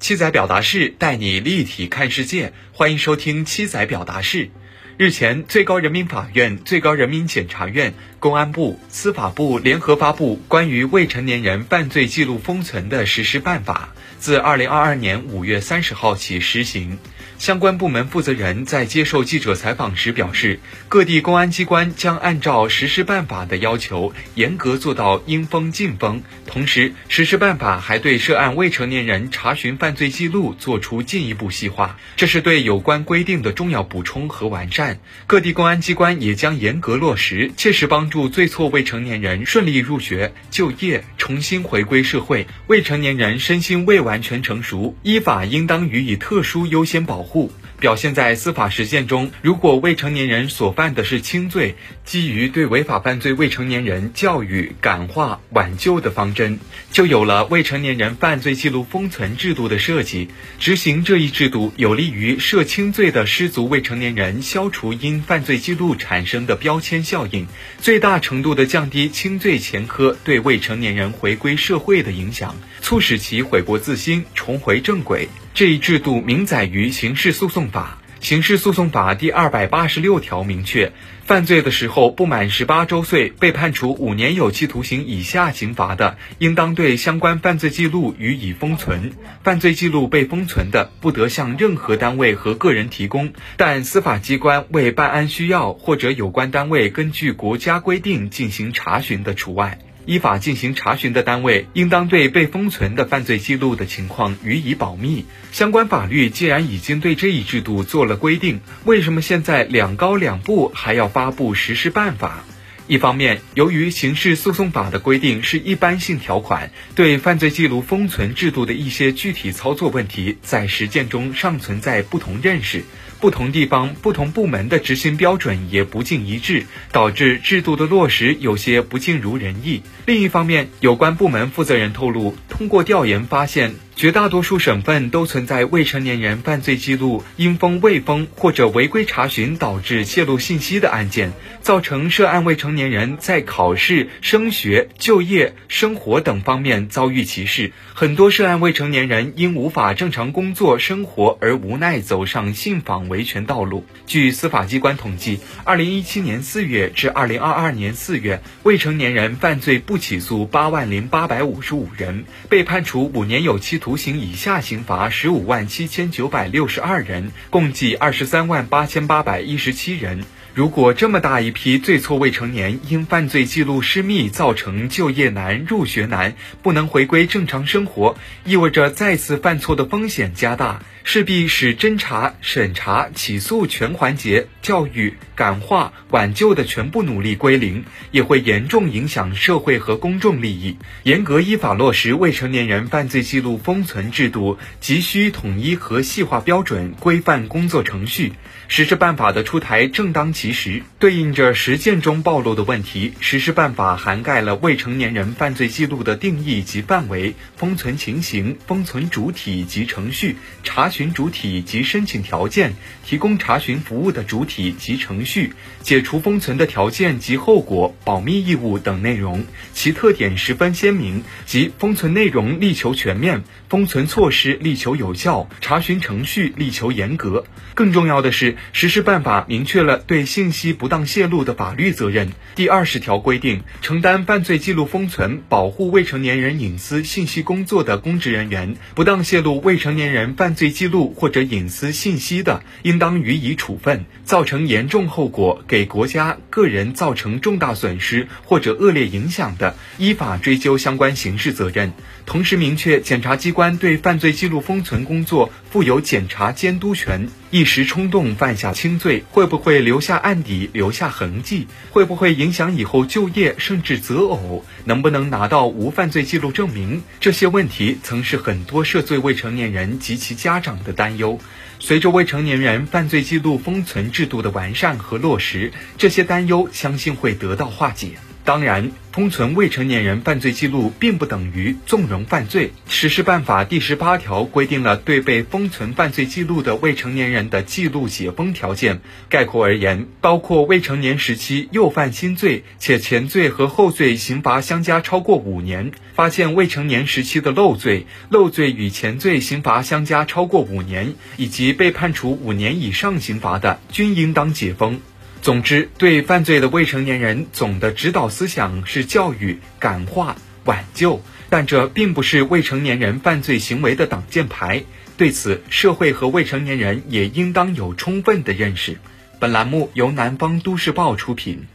七仔表达式带你立体看世界，欢迎收听七仔表达式。日前，最高人民法院、最高人民检察院、公安部、司法部联合发布关于未成年人犯罪记录封存的实施办法，自二零二二年五月三十号起施行。相关部门负责人在接受记者采访时表示，各地公安机关将按照实施办法的要求，严格做到应封尽封。同时，实施办法还对涉案未成年人查询犯罪记录作出进一步细化，这是对有关规定的重要补充和完善。各地公安机关也将严格落实，切实帮助最错未成年人顺利入学、就业、重新回归社会。未成年人身心未完全成熟，依法应当予以特殊优先保护。护表现在司法实践中。如果未成年人所犯的是轻罪，基于对违法犯罪未成年人教育、感化、挽救的方针，就有了未成年人犯罪记录封存制度的设计。执行这一制度，有利于涉轻罪的失足未成年人消除因犯罪记录产生的标签效应，最大程度的降低轻罪前科对未成年人回归社会的影响，促使其悔过自新，重回正轨。这一制度明载于刑事诉讼法。刑事诉讼法第二百八十六条明确，犯罪的时候不满十八周岁，被判处五年有期徒刑以下刑罚的，应当对相关犯罪记录予以封存。犯罪记录被封存的，不得向任何单位和个人提供，但司法机关为办案需要或者有关单位根据国家规定进行查询的除外。依法进行查询的单位，应当对被封存的犯罪记录的情况予以保密。相关法律既然已经对这一制度做了规定，为什么现在两高两部还要发布实施办法？一方面，由于刑事诉讼法的规定是一般性条款，对犯罪记录封存制度的一些具体操作问题，在实践中尚存在不同认识。不同地方、不同部门的执行标准也不尽一致，导致制度的落实有些不尽如人意。另一方面，有关部门负责人透露，通过调研发现。绝大多数省份都存在未成年人犯罪记录因封未封或者违规查询导致泄露信息的案件，造成涉案未成年人在考试、升学、就业、生活等方面遭遇歧视。很多涉案未成年人因无法正常工作生活而无奈走上信访维权道路。据司法机关统计，二零一七年四月至二零二二年四月，未成年人犯罪不起诉八万零八百五十五人，被判处五年有期徒。徒刑以下刑罚十五万七千九百六十二人，共计二十三万八千八百一十七人。如果这么大一批罪错未成年因犯罪记录失密造成就业难、入学难，不能回归正常生活，意味着再次犯错的风险加大。势必使侦查、审查、起诉全环节、教育、感化、挽救的全部努力归零，也会严重影响社会和公众利益。严格依法落实未成年人犯罪记录封存制度，急需统一和细化标准，规范工作程序。实施办法的出台正当其时，对应着实践中暴露的问题。实施办法涵盖了未成年人犯罪记录的定义及范围、封存情形、封存主体及程序、查询主体及申请条件、提供查询服务的主体及程序、解除封存的条件及后果、保密义务等内容，其特点十分鲜明，即封存内容力求全面，封存措施力求有效，查询程序力求严格。更重要的是。实施办法明确了对信息不当泄露的法律责任。第二十条规定，承担犯罪记录封存、保护未成年人隐私信息工作的公职人员，不当泄露未成年人犯罪记录或者隐私信息的，应当予以处分；造成严重后果，给国家、个人造成重大损失或者恶劣影响的，依法追究相关刑事责任。同时明确，检察机关对犯罪记录封存工作负有检察监督权。一时冲动犯下轻罪，会不会留下案底、留下痕迹？会不会影响以后就业，甚至择偶？能不能拿到无犯罪记录证明？这些问题曾是很多涉罪未成年人及其家长的担忧。随着未成年人犯罪记录封存制度的完善和落实，这些担忧相信会得到化解。当然，封存未成年人犯罪记录并不等于纵容犯罪。《实施办法》第十八条规定了对被封存犯罪记录的未成年人的记录解封条件。概括而言，包括未成年时期又犯新罪，且前罪和后罪刑罚相加超过五年；发现未成年时期的漏罪，漏罪与前罪刑罚相加超过五年，以及被判处五年以上刑罚的，均应当解封。总之，对犯罪的未成年人，总的指导思想是教育、感化、挽救，但这并不是未成年人犯罪行为的挡箭牌。对此，社会和未成年人也应当有充分的认识。本栏目由南方都市报出品。